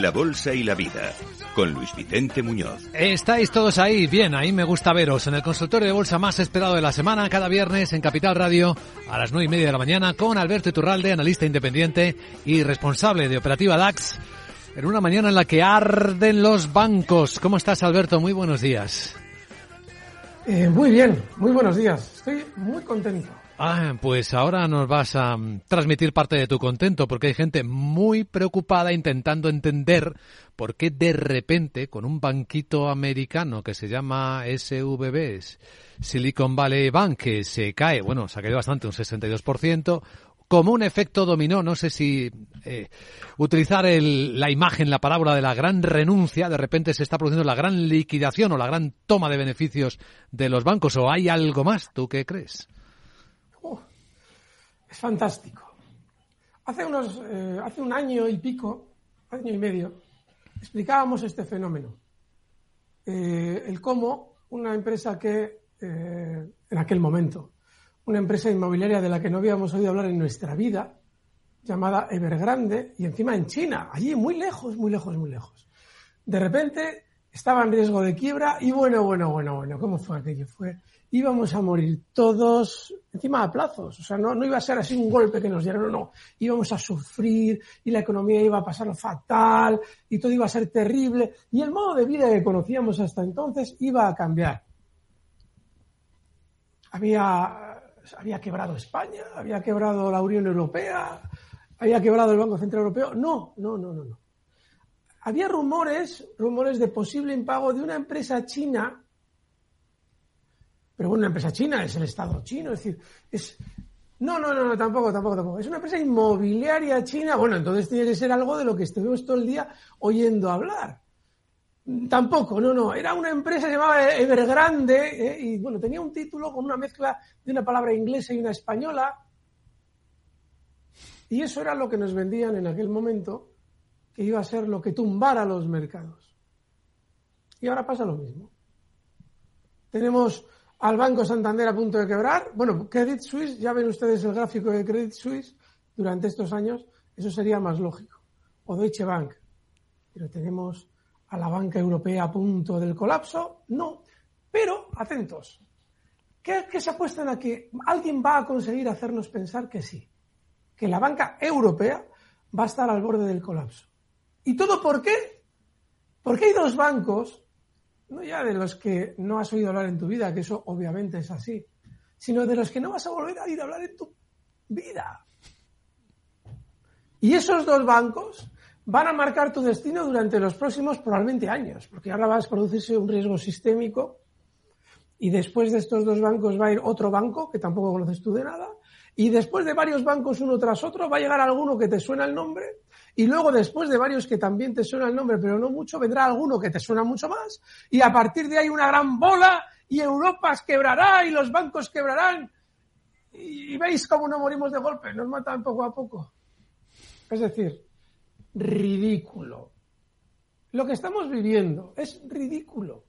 La Bolsa y la Vida, con Luis Vicente Muñoz. Estáis todos ahí, bien, ahí me gusta veros, en el consultorio de bolsa más esperado de la semana, cada viernes en Capital Radio, a las nueve y media de la mañana, con Alberto Iturralde, analista independiente y responsable de Operativa DAX, en una mañana en la que arden los bancos. ¿Cómo estás, Alberto? Muy buenos días. Eh, muy bien, muy buenos días. Estoy muy contento. Ah, pues ahora nos vas a mm, transmitir parte de tu contento, porque hay gente muy preocupada intentando entender por qué de repente, con un banquito americano que se llama SVB, Silicon Valley Bank, que se cae, bueno, se ha caído bastante, un 62%, como un efecto dominó, no sé si eh, utilizar el, la imagen, la palabra de la gran renuncia, de repente se está produciendo la gran liquidación o la gran toma de beneficios de los bancos, o hay algo más, ¿tú qué crees? Es fantástico. Hace, unos, eh, hace un año y pico, año y medio, explicábamos este fenómeno. Eh, el cómo una empresa que, eh, en aquel momento, una empresa inmobiliaria de la que no habíamos oído hablar en nuestra vida, llamada Evergrande, y encima en China, allí muy lejos, muy lejos, muy lejos. De repente estaba en riesgo de quiebra y bueno, bueno, bueno, bueno, ¿cómo fue aquello? Fue íbamos a morir todos encima de plazos. O sea, no, no iba a ser así un golpe que nos dieron, no. Íbamos a sufrir y la economía iba a pasar fatal y todo iba a ser terrible y el modo de vida que conocíamos hasta entonces iba a cambiar. Había, había quebrado España, había quebrado la Unión Europea, había quebrado el Banco Central Europeo. No, no, no, no, no. Había rumores, rumores de posible impago de una empresa china pero bueno, una empresa china es el Estado chino, es decir, es... No, no, no, no, tampoco, tampoco, tampoco. Es una empresa inmobiliaria china. Bueno, entonces tiene que ser algo de lo que estuvimos todo el día oyendo hablar. Tampoco, no, no. Era una empresa llamada Evergrande ¿eh? y bueno, tenía un título con una mezcla de una palabra inglesa y una española. Y eso era lo que nos vendían en aquel momento, que iba a ser lo que tumbara los mercados. Y ahora pasa lo mismo. Tenemos al Banco Santander a punto de quebrar. Bueno, Credit Suisse, ya ven ustedes el gráfico de Credit Suisse durante estos años, eso sería más lógico. O Deutsche Bank. Pero tenemos a la banca europea a punto del colapso. No. Pero, atentos. ¿Qué, ¿Qué se apuestan a que alguien va a conseguir hacernos pensar que sí? Que la banca europea va a estar al borde del colapso. ¿Y todo por qué? Porque hay dos bancos no ya de los que no has oído hablar en tu vida, que eso obviamente es así, sino de los que no vas a volver a oír hablar en tu vida. Y esos dos bancos van a marcar tu destino durante los próximos probablemente años, porque ahora va a producirse un riesgo sistémico y después de estos dos bancos va a ir otro banco que tampoco conoces tú de nada y después de varios bancos uno tras otro va a llegar alguno que te suena el nombre y luego después de varios que también te suena el nombre, pero no mucho, vendrá alguno que te suena mucho más y a partir de ahí una gran bola y Europa quebrará y los bancos quebrarán. Y veis cómo no morimos de golpe, nos matan poco a poco. Es decir, ridículo. Lo que estamos viviendo es ridículo.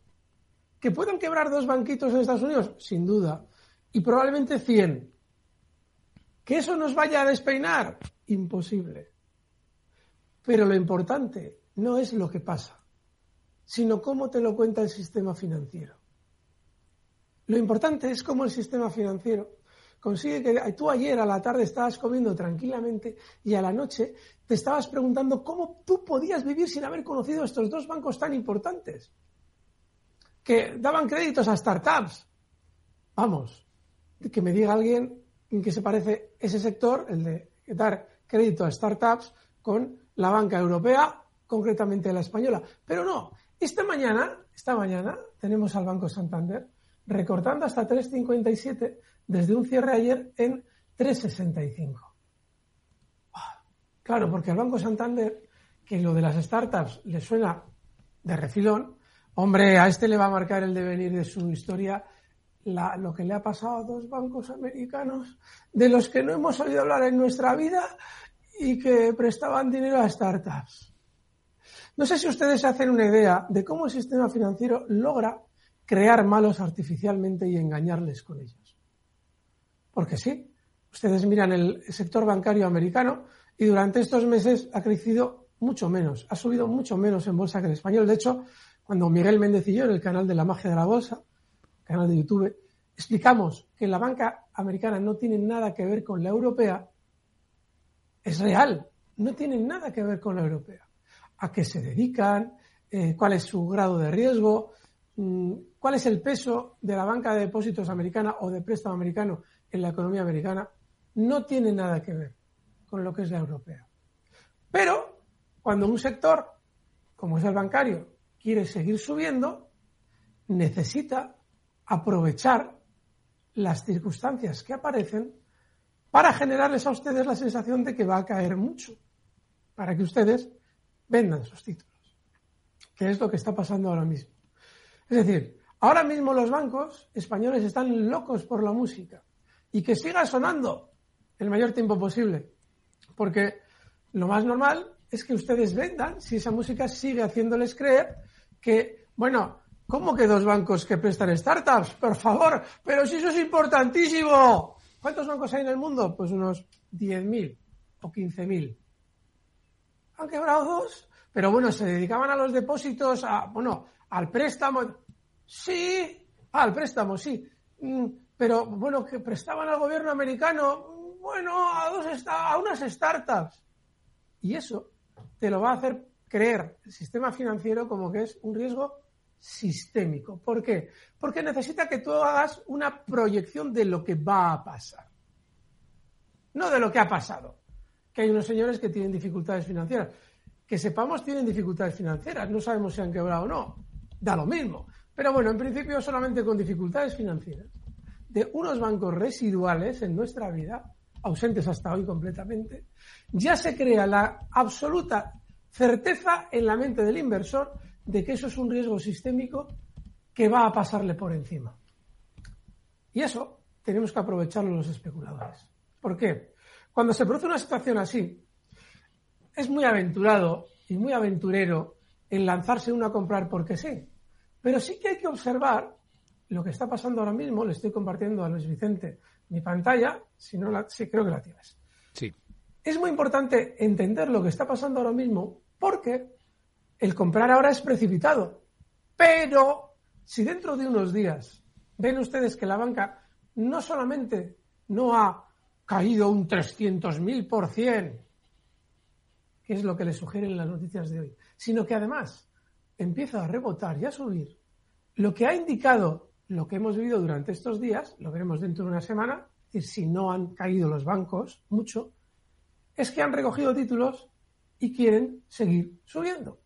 ¿Que puedan quebrar dos banquitos en Estados Unidos? Sin duda. Y probablemente 100. ¿Que eso nos vaya a despeinar? Imposible. Pero lo importante no es lo que pasa, sino cómo te lo cuenta el sistema financiero. Lo importante es cómo el sistema financiero consigue que tú ayer a la tarde estabas comiendo tranquilamente y a la noche te estabas preguntando cómo tú podías vivir sin haber conocido estos dos bancos tan importantes, que daban créditos a startups. Vamos, que me diga alguien en qué se parece ese sector, el de dar crédito a startups, con la banca europea, concretamente la española. Pero no, esta mañana, esta mañana tenemos al Banco Santander recortando hasta 3,57 desde un cierre ayer en 3,65. Ah, claro, porque al Banco Santander, que lo de las startups le suena de refilón, hombre, a este le va a marcar el devenir de su historia lo que le ha pasado a dos bancos americanos de los que no hemos oído hablar en nuestra vida y que prestaban dinero a startups. No sé si ustedes hacen una idea de cómo el sistema financiero logra crear malos artificialmente y engañarles con ellos. Porque sí, ustedes miran el sector bancario americano y durante estos meses ha crecido mucho menos, ha subido mucho menos en bolsa que el español. De hecho, cuando Miguel yo en el canal de la magia de la bolsa, canal de YouTube, explicamos que la banca americana no tiene nada que ver con la europea, es real, no tiene nada que ver con la europea. ¿A qué se dedican? Eh, ¿Cuál es su grado de riesgo? Mm, ¿Cuál es el peso de la banca de depósitos americana o de préstamo americano en la economía americana? No tiene nada que ver con lo que es la europea. Pero cuando un sector, como es el bancario, quiere seguir subiendo, necesita aprovechar las circunstancias que aparecen para generarles a ustedes la sensación de que va a caer mucho, para que ustedes vendan sus títulos, que es lo que está pasando ahora mismo. Es decir, ahora mismo los bancos españoles están locos por la música y que siga sonando el mayor tiempo posible, porque lo más normal es que ustedes vendan si esa música sigue haciéndoles creer que, bueno, ¿cómo que dos bancos que prestan startups? Por favor, pero si eso es importantísimo. ¿Cuántos bancos hay en el mundo? Pues unos 10.000 o 15.000. Han quebrado dos, pero bueno, se dedicaban a los depósitos, a, bueno, al préstamo. Sí, ah, al préstamo, sí. Mm, pero bueno, que prestaban al gobierno americano, bueno, a, dos, a unas startups. Y eso te lo va a hacer creer el sistema financiero como que es un riesgo sistémico. ¿Por qué? Porque necesita que tú hagas una proyección de lo que va a pasar. No de lo que ha pasado. Que hay unos señores que tienen dificultades financieras. Que sepamos tienen dificultades financieras. No sabemos si han quebrado o no. Da lo mismo. Pero bueno, en principio solamente con dificultades financieras de unos bancos residuales en nuestra vida, ausentes hasta hoy completamente, ya se crea la absoluta certeza en la mente del inversor de que eso es un riesgo sistémico que va a pasarle por encima. Y eso tenemos que aprovecharlo los especuladores. ¿Por qué? Cuando se produce una situación así, es muy aventurado y muy aventurero en lanzarse uno a comprar porque sí. Pero sí que hay que observar lo que está pasando ahora mismo. Le estoy compartiendo a Luis Vicente mi pantalla, si no la, sí creo que la tienes. Sí. Es muy importante entender lo que está pasando ahora mismo porque el comprar ahora es precipitado. Pero si dentro de unos días ven ustedes que la banca no solamente no ha caído un 300.000 por cien, que es lo que le sugieren las noticias de hoy, sino que además empieza a rebotar y a subir, lo que ha indicado lo que hemos vivido durante estos días, lo veremos dentro de una semana, es decir, si no han caído los bancos mucho, es que han recogido títulos y quieren seguir subiendo.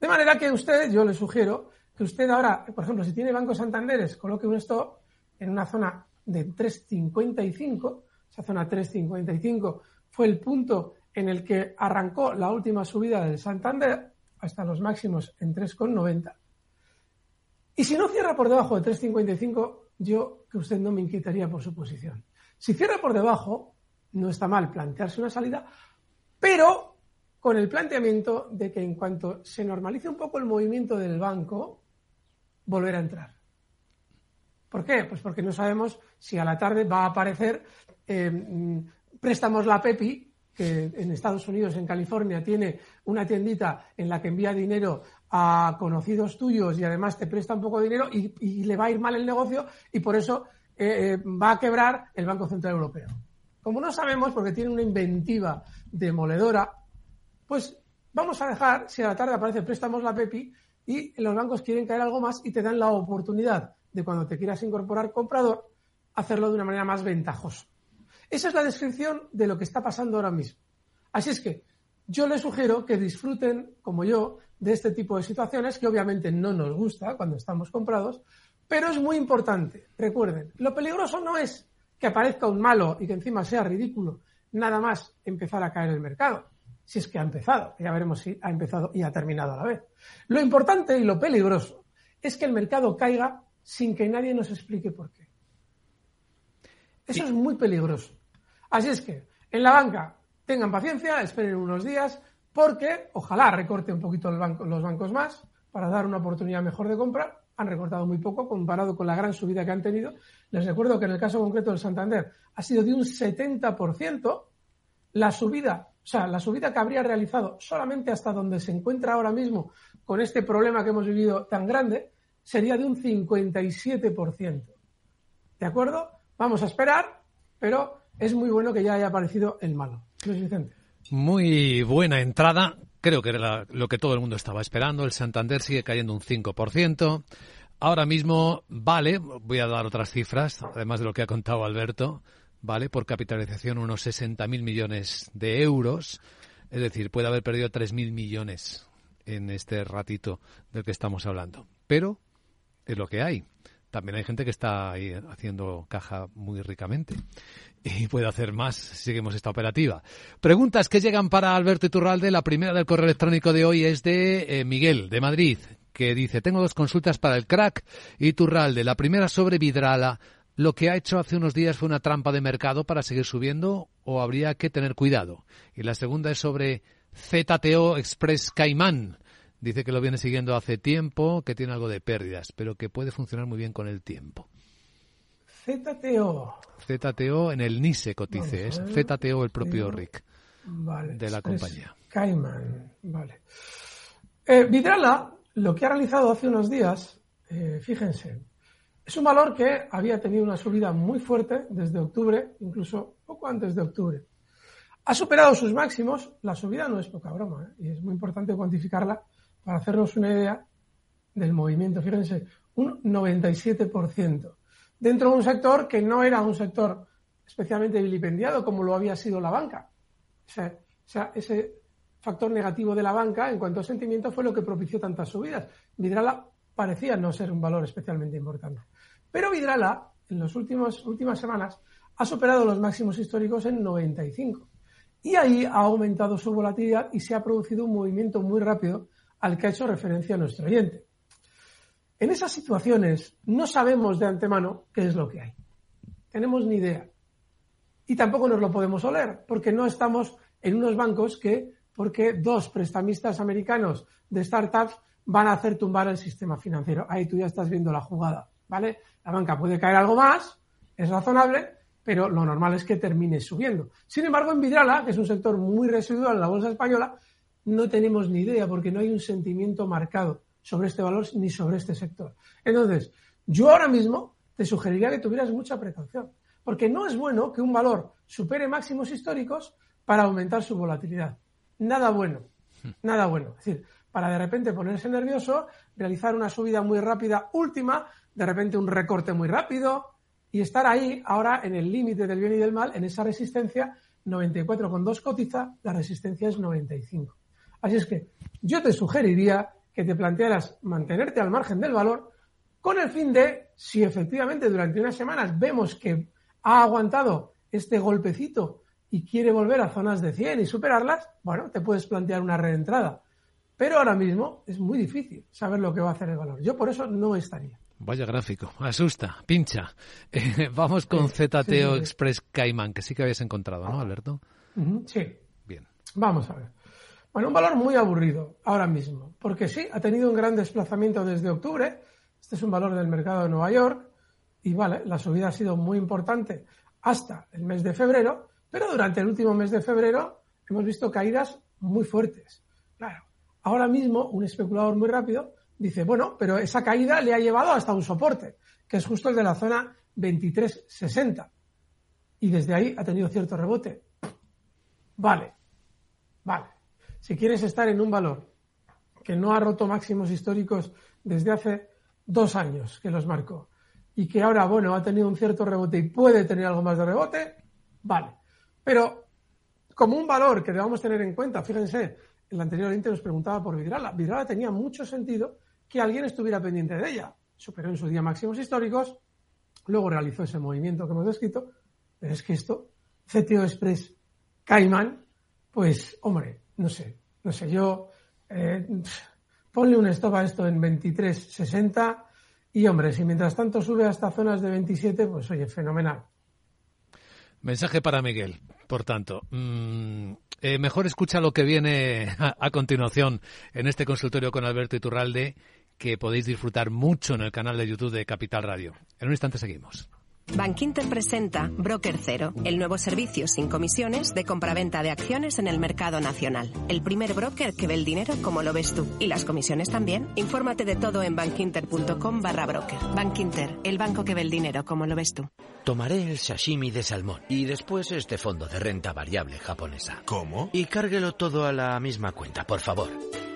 De manera que usted, yo le sugiero que usted ahora, por ejemplo, si tiene Banco Santanderes, coloque un stop en una zona de 3.55. Esa zona 3.55 fue el punto en el que arrancó la última subida del Santander hasta los máximos en 3,90. Y si no cierra por debajo de 3,55, yo que usted no me inquietaría por su posición. Si cierra por debajo, no está mal plantearse una salida, pero con el planteamiento de que en cuanto se normalice un poco el movimiento del banco, volver a entrar. ¿Por qué? Pues porque no sabemos si a la tarde va a aparecer eh, préstamos la PEPI, que en Estados Unidos, en California, tiene una tiendita en la que envía dinero a conocidos tuyos y además te presta un poco de dinero y, le va a ir mal el negocio y por eso eh, eh, va a quebrar el Banco Central Europeo. Como no sabemos, porque tiene una inventiva demoledora, pues vamos a dejar, si a la tarde aparece préstamos la PEPI y los bancos quieren caer algo más y te dan la oportunidad de cuando te quieras incorporar comprador, hacerlo de una manera más ventajosa. Esa es la descripción de lo que está pasando ahora mismo. Así es que yo les sugiero que disfruten, como yo, de este tipo de situaciones que obviamente no nos gusta cuando estamos comprados, pero es muy importante. Recuerden, lo peligroso no es que aparezca un malo y que encima sea ridículo, nada más empezar a caer el mercado. Si es que ha empezado, ya veremos si ha empezado y ha terminado a la vez. Lo importante y lo peligroso es que el mercado caiga sin que nadie nos explique por qué. Eso es muy peligroso. Así es que en la banca tengan paciencia, esperen unos días, porque ojalá recorte un poquito los bancos más para dar una oportunidad mejor de compra. Han recortado muy poco comparado con la gran subida que han tenido. Les recuerdo que en el caso concreto del Santander ha sido de un 70% la subida, sea, la subida que habría realizado solamente hasta donde se encuentra ahora mismo con este problema que hemos vivido tan grande, sería de un 57%. ¿De acuerdo? Vamos a esperar, pero es muy bueno que ya haya aparecido el malo. Luis Vicente. Muy buena entrada. Creo que era lo que todo el mundo estaba esperando. El Santander sigue cayendo un 5%. Ahora mismo vale, voy a dar otras cifras, además de lo que ha contado Alberto, vale por capitalización unos 60.000 millones de euros. Es decir, puede haber perdido 3.000 millones en este ratito del que estamos hablando. Pero es lo que hay también hay gente que está ahí haciendo caja muy ricamente y puede hacer más si seguimos esta operativa. Preguntas que llegan para Alberto Iturralde. La primera del correo electrónico de hoy es de eh, Miguel, de Madrid, que dice, tengo dos consultas para el crack Iturralde. La primera sobre Vidrala. ¿Lo que ha hecho hace unos días fue una trampa de mercado para seguir subiendo o habría que tener cuidado? Y la segunda es sobre ZTO Express Caimán. Dice que lo viene siguiendo hace tiempo, que tiene algo de pérdidas, pero que puede funcionar muy bien con el tiempo. ZTO. ZTO en el NISE cotice, es ZTO el propio RIC de la compañía. Cayman, vale. Eh, Vidrala, lo que ha realizado hace unos días, eh, fíjense, es un valor que había tenido una subida muy fuerte desde octubre, incluso poco antes de octubre. Ha superado sus máximos, la subida no es poca broma, ¿eh? y es muy importante cuantificarla para hacernos una idea del movimiento, fíjense, un 97%, dentro de un sector que no era un sector especialmente vilipendiado como lo había sido la banca. O sea, ese factor negativo de la banca en cuanto a sentimiento fue lo que propició tantas subidas. Vidrala parecía no ser un valor especialmente importante. Pero Vidrala, en las últimas, últimas semanas, ha superado los máximos históricos en 95. Y ahí ha aumentado su volatilidad y se ha producido un movimiento muy rápido al que ha hecho referencia nuestro oyente. En esas situaciones no sabemos de antemano qué es lo que hay. Tenemos ni idea. Y tampoco nos lo podemos oler, porque no estamos en unos bancos que, porque dos prestamistas americanos de startups van a hacer tumbar el sistema financiero. Ahí tú ya estás viendo la jugada, ¿vale? La banca puede caer algo más, es razonable, pero lo normal es que termine subiendo. Sin embargo, en Vidrala, que es un sector muy residual en la bolsa española, no tenemos ni idea porque no hay un sentimiento marcado sobre este valor ni sobre este sector. Entonces, yo ahora mismo te sugeriría que tuvieras mucha precaución, porque no es bueno que un valor supere máximos históricos para aumentar su volatilidad. Nada bueno, nada bueno. Es decir, para de repente ponerse nervioso, realizar una subida muy rápida última, de repente un recorte muy rápido y estar ahí ahora en el límite del bien y del mal, en esa resistencia 94,2 cotiza, la resistencia es 95. Así es que yo te sugeriría que te plantearas mantenerte al margen del valor con el fin de, si efectivamente durante unas semanas vemos que ha aguantado este golpecito y quiere volver a zonas de 100 y superarlas, bueno, te puedes plantear una reentrada. Pero ahora mismo es muy difícil saber lo que va a hacer el valor. Yo por eso no estaría. Vaya gráfico, asusta, pincha. Eh, vamos con ZTO Express Cayman, que sí que habías encontrado, ¿no, Alberto? Sí. Bien. Vamos a ver. Bueno, un valor muy aburrido ahora mismo, porque sí, ha tenido un gran desplazamiento desde octubre. Este es un valor del mercado de Nueva York y vale, la subida ha sido muy importante hasta el mes de febrero, pero durante el último mes de febrero hemos visto caídas muy fuertes. Claro, ahora mismo un especulador muy rápido dice, bueno, pero esa caída le ha llevado hasta un soporte, que es justo el de la zona 2360. Y desde ahí ha tenido cierto rebote. Vale, vale. Si quieres estar en un valor que no ha roto máximos históricos desde hace dos años que los marcó y que ahora, bueno, ha tenido un cierto rebote y puede tener algo más de rebote, vale. Pero como un valor que debamos tener en cuenta, fíjense, el anterior índice nos preguntaba por Vidrala. Vidrala tenía mucho sentido que alguien estuviera pendiente de ella. Superó en su día máximos históricos, luego realizó ese movimiento que hemos descrito, Pero es que esto, CTO Express Cayman, pues, hombre, no sé, no sé, yo, eh, ponle un stop a esto en 23.60 y, hombre, si mientras tanto sube hasta zonas de 27, pues, oye, fenomenal. Mensaje para Miguel, por tanto. Mm, eh, mejor escucha lo que viene a, continuación en este consultorio con Alberto Iturralde, que podéis disfrutar mucho en el canal de YouTube de Capital Radio. En un instante seguimos. Bankinter presenta Broker Cero, el nuevo servicio sin comisiones de compraventa de acciones en el mercado nacional. El primer broker que ve el dinero como lo ves tú. Y las comisiones también. Infórmate de todo en bankinter.com barra broker. Bankinter, el banco que ve el dinero como lo ves tú. Tomaré el sashimi de salmón y después este fondo de renta variable japonesa. ¿Cómo? Y cárguelo todo a la misma cuenta, por favor.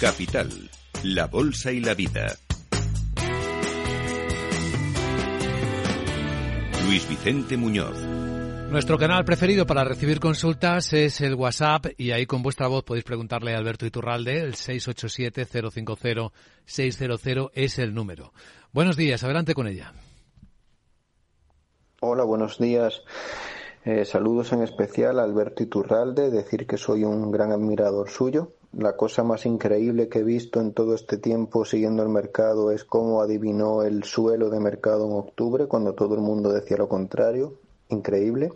Capital, la Bolsa y la Vida. Luis Vicente Muñoz. Nuestro canal preferido para recibir consultas es el WhatsApp y ahí con vuestra voz podéis preguntarle a Alberto Iturralde, el 687-050-600 es el número. Buenos días, adelante con ella. Hola, buenos días. Eh, saludos en especial a Alberto Iturralde, decir que soy un gran admirador suyo la cosa más increíble que he visto en todo este tiempo siguiendo el mercado es cómo adivinó el suelo de mercado en octubre cuando todo el mundo decía lo contrario. Increíble.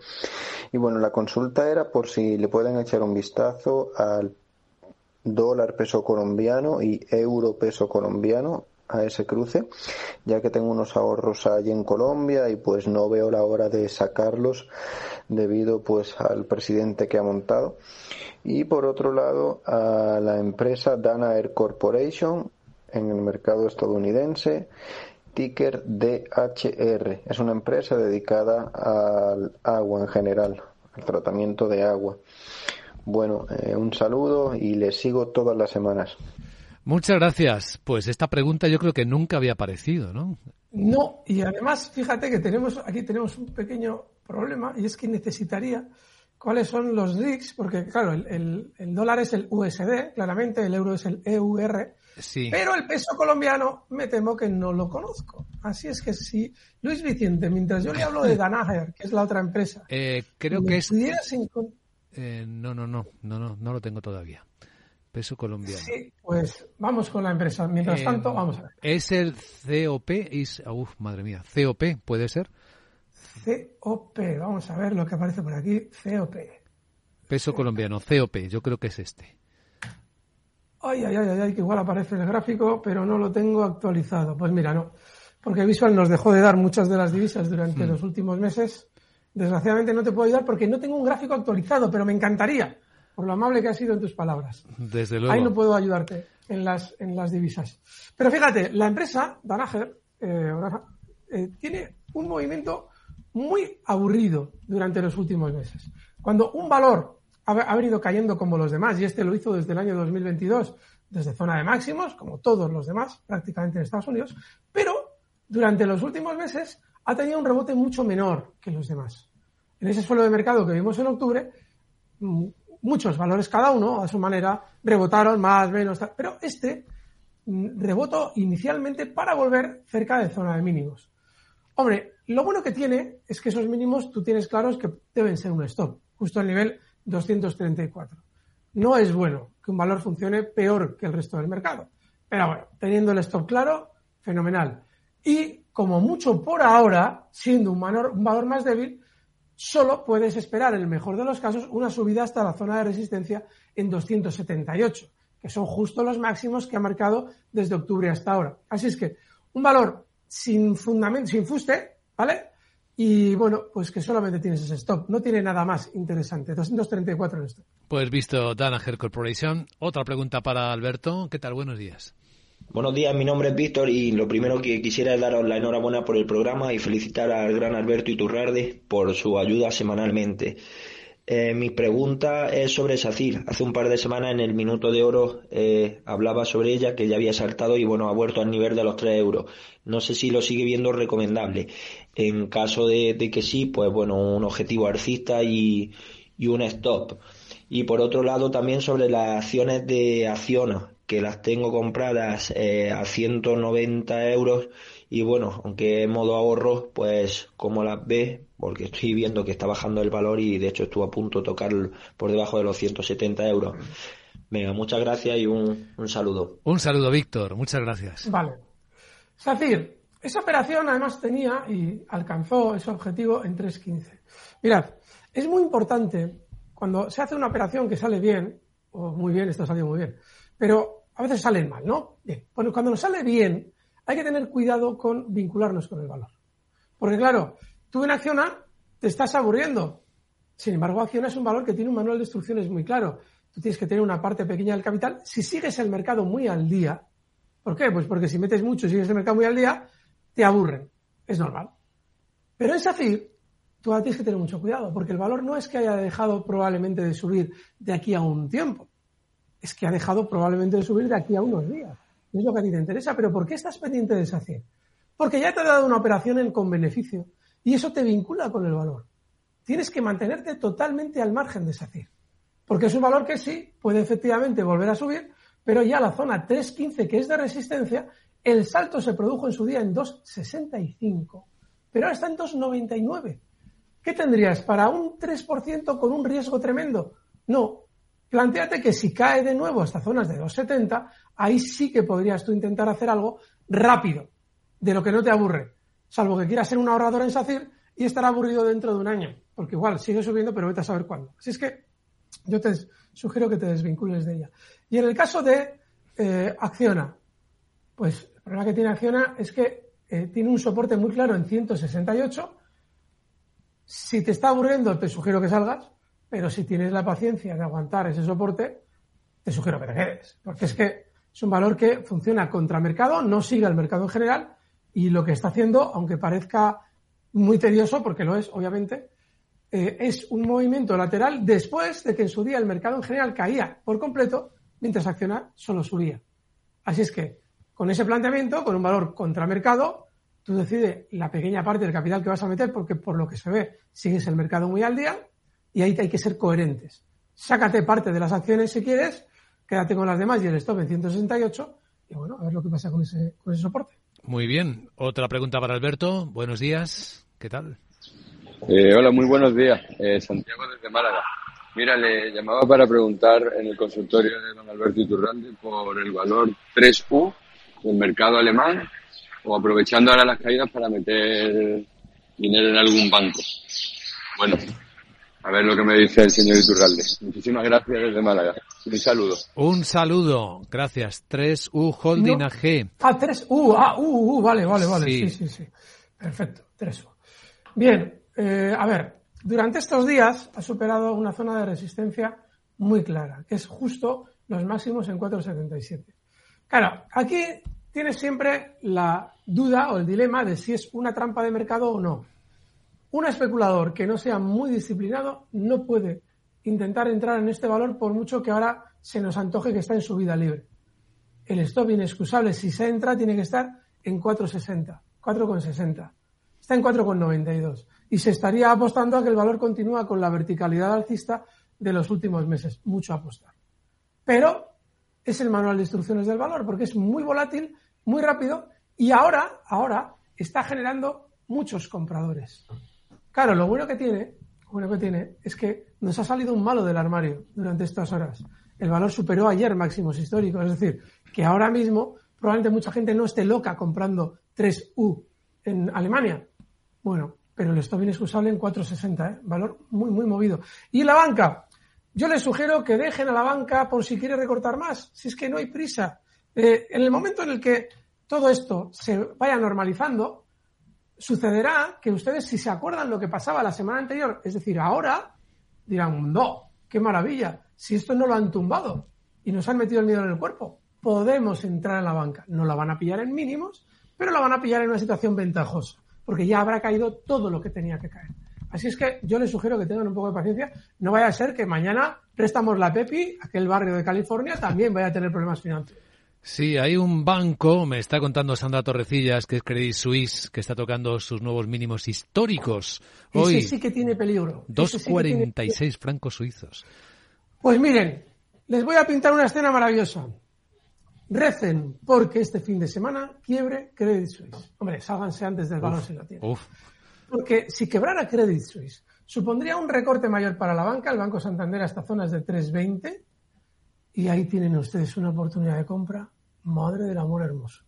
Y bueno, la consulta era por si le pueden echar un vistazo al dólar peso colombiano y euro peso colombiano a ese cruce, ya que tengo unos ahorros allí en Colombia y pues no veo la hora de sacarlos debido pues al presidente que ha montado y por otro lado a la empresa Dana Air Corporation en el mercado estadounidense, ticker DHR. Es una empresa dedicada al agua en general, al tratamiento de agua. Bueno, eh, un saludo y les sigo todas las semanas. Muchas gracias. Pues esta pregunta yo creo que nunca había aparecido, ¿no? No, y además fíjate que tenemos aquí tenemos un pequeño problema y es que necesitaría cuáles son los RICs, porque claro, el, dólar es el USD, claramente, el euro es el EUR, sí. pero el peso colombiano me temo que no lo conozco. Así es que si Luis Vicente, mientras yo le hablo de Danaher, que es la otra empresa, eh, creo que es... Eh, no, no, no, no, no, no lo tengo todavía. Peso colombiano. Sí, pues vamos con la empresa. Mientras eh, tanto, vamos a ver. Es el COP, es, uf, madre mía, COP, ¿puede ser? COP. Vamos a ver lo que aparece por aquí. COP. Peso colombiano, COP. Yo creo que es este. Ay, ay, ay, ay, que igual aparece el gráfico, pero no lo tengo actualizado. Pues mira, no. Porque Visual nos dejó de dar muchas de las divisas durante hmm. los últimos meses. Desgraciadamente no te puedo ayudar porque no tengo un gráfico actualizado, pero me encantaría, por lo amable que has sido en tus palabras. Desde luego. Ahí no puedo ayudarte en las, en las divisas. Pero fíjate, la empresa, Danaher, eh, eh, tiene un movimiento muy aburrido durante los últimos meses. Cuando un valor ha, venido cayendo como los demás, y este lo hizo desde el año 2022, desde zona de máximos, como todos los demás, prácticamente en Estados Unidos, pero durante los últimos meses ha tenido un rebote mucho menor que los demás. En ese suelo de mercado que vimos en octubre, mm, muchos valores cada uno, a su manera, rebotaron más, menos, pero este mm, rebotó inicialmente para volver cerca de zona de mínimos. Hombre, lo bueno que tiene es que esos mínimos tú tienes claros que deben ser un stop, justo al nivel 234. No es bueno que un valor funcione peor que el resto del mercado. Pero bueno, teniendo el stop claro, fenomenal. Y como mucho por ahora, siendo un valor, un valor más débil, solo puedes esperar, en el mejor de los casos, una subida hasta la zona de resistencia en 278, que son justo los máximos que ha marcado desde octubre hasta ahora. Así es que un valor sin fundamento, sin fuste, ¿vale? Y bueno, pues que solamente tienes ese stop. No tiene nada más interesante. 234 en esto. Pues visto Danaher Corporation. Otra pregunta para Alberto. ¿Qué tal? Buenos días. Buenos días, mi nombre es Víctor y lo primero que quisiera es daros la enhorabuena por el programa y felicitar al gran Alberto Iturrarde por su ayuda semanalmente. Eh, mi pregunta es sobre SACIR. Hace un par de semanas en el Minuto de Oro eh, hablaba sobre ella, que ya había saltado y bueno, ha vuelto al nivel de los 3 euros. No sé si lo sigue viendo recomendable. En caso de, que sí, pues bueno, un objetivo alcista y, y un stop. Y por otro lado también sobre las acciones de Acciona, que las tengo compradas eh, a 190 euros y bueno, aunque en modo ahorro, pues como las ve, porque estoy viendo que está bajando el valor y de hecho estuvo a punto de tocar por debajo de los 170 euros. Venga, muchas gracias y un, saludo. Un saludo, Víctor. Muchas gracias. Vale. Sacir, esa operación además tenía y alcanzó ese objetivo en 3.15. Mirad, es muy importante cuando se hace una operación que sale bien, o muy bien, esto salió muy bien, pero a veces salen mal, ¿no? Bien, bueno, cuando nos sale bien, hay que tener cuidado con vincularnos con el valor. Porque claro, tú en Acciona te estás aburriendo. Sin embargo, Acciona es un valor que tiene un manual de instrucciones muy claro. Tú tienes que tener una parte pequeña del capital. Si sigues el mercado muy al día, ¿por qué? Pues porque si metes mucho y sigues el mercado muy al día, te aburren. Es normal. Pero en SACIR, tú tienes que tener mucho cuidado, porque el valor no es que haya dejado probablemente de subir de aquí a un tiempo, es que ha dejado probablemente de subir de aquí a unos días es lo que a ti te interesa, pero ¿por qué estás pendiente de SACIR? Porque ya te ha dado una operación en, con beneficio y eso te vincula con el valor. Tienes que mantenerte totalmente al margen de SACIR. Porque es un valor que sí puede efectivamente volver a subir, pero ya la zona 3.15, que es de resistencia, el salto se produjo en su día en 2.65, pero ahora está en 2.99. ¿Qué tendrías para un 3% con un riesgo tremendo? No, Plantéate que si cae de nuevo hasta zonas de 2,70, ahí sí que podrías tú intentar hacer algo rápido, de lo que no te aburre, salvo que quieras ser un ahorrador en SACIR y estar aburrido dentro de un año, porque igual sigue subiendo, pero vete a saber cuándo. Así es que yo te sugiero que te desvincules de ella. Y en el caso de eh, Acciona, pues el problema que tiene Acciona es que eh, tiene un soporte muy claro en 168. Si te está aburriendo, te sugiero que salgas pero si tienes la paciencia de aguantar ese soporte, te sugiero que te quedes, porque es que es un valor que funciona contra mercado, no sigue al mercado en general, y lo que está haciendo, aunque parezca muy tedioso, porque lo es, obviamente, eh, es un movimiento lateral después de que en su día el mercado en general caía por completo, mientras Acciona solo subía. Así es que, con ese planteamiento, con un valor contra mercado, tú decides la pequeña parte del capital que vas a meter, porque por lo que se ve, sigues el mercado muy al día, y ahí hay que ser coherentes. Sácate parte de las acciones si quieres, quédate con las demás y el stop en 168 y bueno, a ver lo que pasa con ese, con ese soporte. Muy bien. Otra pregunta para Alberto. Buenos días. ¿Qué tal? Eh, hola, muy buenos días. Eh, Santiago desde Málaga. Mira, le llamaba para preguntar en el consultorio de don Alberto Iturralde por el valor 3U del mercado alemán o aprovechando ahora las caídas para meter dinero en algún banco. Bueno, a ver lo que me dice el señor Iturralde. Muchísimas gracias desde Málaga. Un saludo. Un saludo. Gracias. 3U Holding AG. Ah, 3U. Ah, U, U, vale, vale, vale. Sí, sí, sí. Perfecto. 3U. Bien. Eh, a ver. Durante estos días ha superado una zona de resistencia muy clara, que es justo los máximos en 4,77. Claro, aquí tienes siempre la duda o el dilema de si es una trampa de mercado o no. Un especulador que no sea muy disciplinado no puede intentar entrar en este valor por mucho que ahora se nos antoje que está en su vida libre. El stop inexcusable, si se entra, tiene que estar en 4,60, 4,60. Está en 4,92. Y se estaría apostando a que el valor continúa con la verticalidad alcista de los últimos meses. Mucho apostar. Pero es el manual de instrucciones del valor, porque es muy volátil, muy rápido, y ahora, ahora, está generando muchos compradores. Claro, lo bueno que tiene, bueno que tiene es que nos ha salido un malo del armario durante estas horas. El valor superó ayer máximos históricos, es decir, que ahora mismo probablemente mucha gente no esté loca comprando 3U en Alemania. Bueno, pero el stop inexcusable en 4,60, ¿eh? valor muy, muy movido. Y la banca, yo les sugiero que dejen a la banca por si quiere recortar más, si es que no hay prisa. Eh, en el momento en el que todo esto se vaya normalizando, sucederá que ustedes, si se acuerdan lo que pasaba la semana anterior, es decir, ahora, dirán, no, qué maravilla, si esto no lo han tumbado y nos han metido el miedo en el cuerpo, podemos entrar en la banca. No la van a pillar en mínimos, pero la van a pillar en una situación ventajosa, porque ya habrá caído todo lo que tenía que caer. Así es que yo les sugiero que tengan un poco de paciencia. No vaya a ser que mañana préstamos la Pepi, aquel barrio de California, también vaya a tener problemas financieros. Sí, hay un banco, me está contando Sandra Torrecillas, que es Credit Suisse, que está tocando sus nuevos mínimos históricos. Hoy, Ese sí que tiene peligro. 2,46 francos suizos. Pues miren, les voy a pintar una escena maravillosa. Recen porque este fin de semana quiebre Credit Suisse. Hombre, sálganse antes del balón si lo tienen. Porque si quebrara Credit Suisse, supondría un recorte mayor para la banca, el Banco Santander hasta zonas de 3,20 y ahí tienen ustedes una oportunidad de compra. Madre del amor hermoso.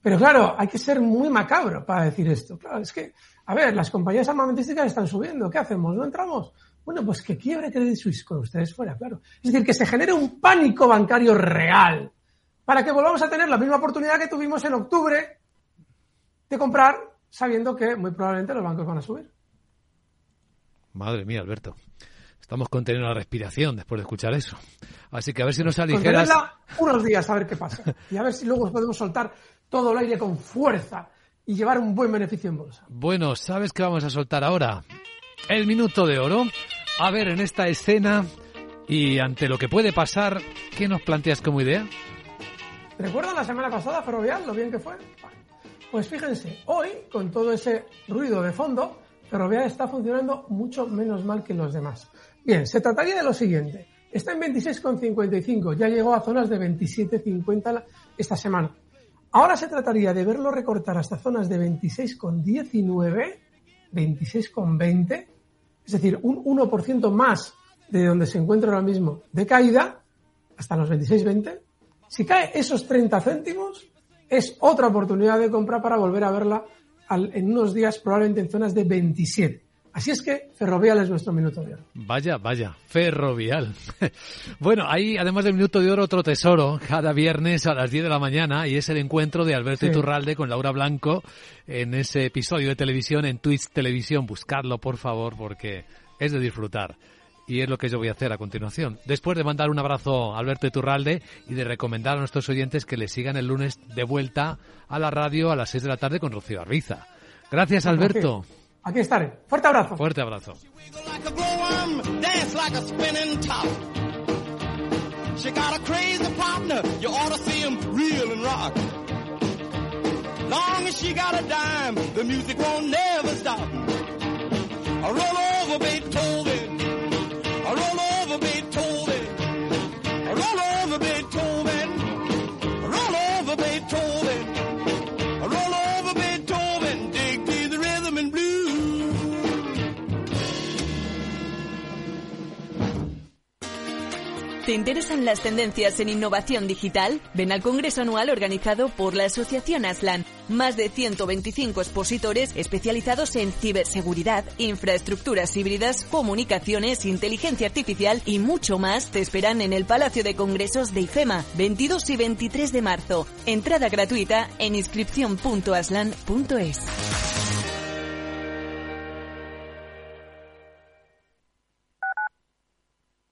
Pero claro, hay que ser muy macabro para decir esto. Claro, es que, a ver, las compañías armamentísticas están subiendo. ¿Qué hacemos? ¿No entramos? Bueno, pues que quiebre Credit Suisse con ustedes fuera, claro. Es decir, que se genere un pánico bancario real para que volvamos a tener la misma oportunidad que tuvimos en octubre de comprar sabiendo que muy probablemente los bancos van a subir. Madre mía, Alberto. Estamos conteniendo la respiración después de escuchar eso. Así que a ver si nos aligeras. unos días a ver qué pasa. Y a ver si luego podemos soltar todo el aire con fuerza y llevar un buen beneficio en bolsa. Bueno, ¿sabes qué vamos a soltar ahora? El minuto de oro. A ver, en esta escena y ante lo que puede pasar, ¿qué nos planteas como idea? ¿Recuerdan la semana pasada, Ferrovial, lo bien que fue? Pues fíjense, hoy, con todo ese ruido de fondo, Ferrovial está funcionando mucho menos mal que los demás. Bien, se trataría de lo siguiente. Está en 26,55, ya llegó a zonas de 27,50 esta semana. Ahora se trataría de verlo recortar hasta zonas de 26,19, 26,20, es decir, un 1% más de donde se encuentra ahora mismo de caída, hasta los 26,20. Si cae esos 30 céntimos, es otra oportunidad de compra para volver a verla en unos días, probablemente en zonas de 27. Así es que Ferrovial es nuestro minuto de oro. Vaya, vaya, Ferrovial. bueno, hay además del minuto de oro otro tesoro cada viernes a las 10 de la mañana y es el encuentro de Alberto Iturralde con Laura Blanco en ese episodio de televisión en Twitch Televisión. Buscadlo, por favor, porque es de disfrutar. Y es lo que yo voy a hacer a continuación. Después de mandar un abrazo a Alberto Iturralde y de recomendar a nuestros oyentes que le sigan el lunes de vuelta a la radio a las 6 de la tarde con Rocío Arbiza. Gracias, Alberto. Aquí estaré. Fuerte abrazo. Fuerte abrazo. She got a crazy partner, you ought to see him reel and rock. Long as she got a dime, the music won't never stop. I roll over Beethoven, ¿Te interesan las tendencias en innovación digital? Ven al Congreso Anual organizado por la Asociación Aslan. Más de 125 expositores especializados en ciberseguridad, infraestructuras híbridas, comunicaciones, inteligencia artificial y mucho más te esperan en el Palacio de Congresos de IFEMA, 22 y 23 de marzo. Entrada gratuita en inscripción.aslan.es.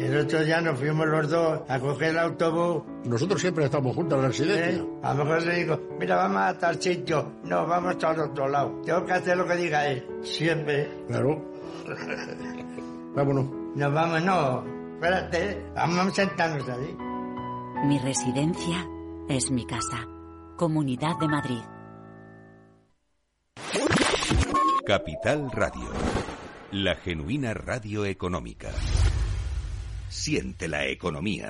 El otro día nos fuimos los dos a coger el autobús. Nosotros siempre estamos juntos en la residencia. ¿Eh? A lo mejor le digo, mira, vamos a tal sitio. No, vamos al otro lado. Tengo que hacer lo que diga él. Siempre. Claro. Vámonos. Nos vamos, no. Espérate, vamos a sentarnos ahí. Mi residencia es mi casa. Comunidad de Madrid. Capital Radio. La genuina radio económica. Siente la economía.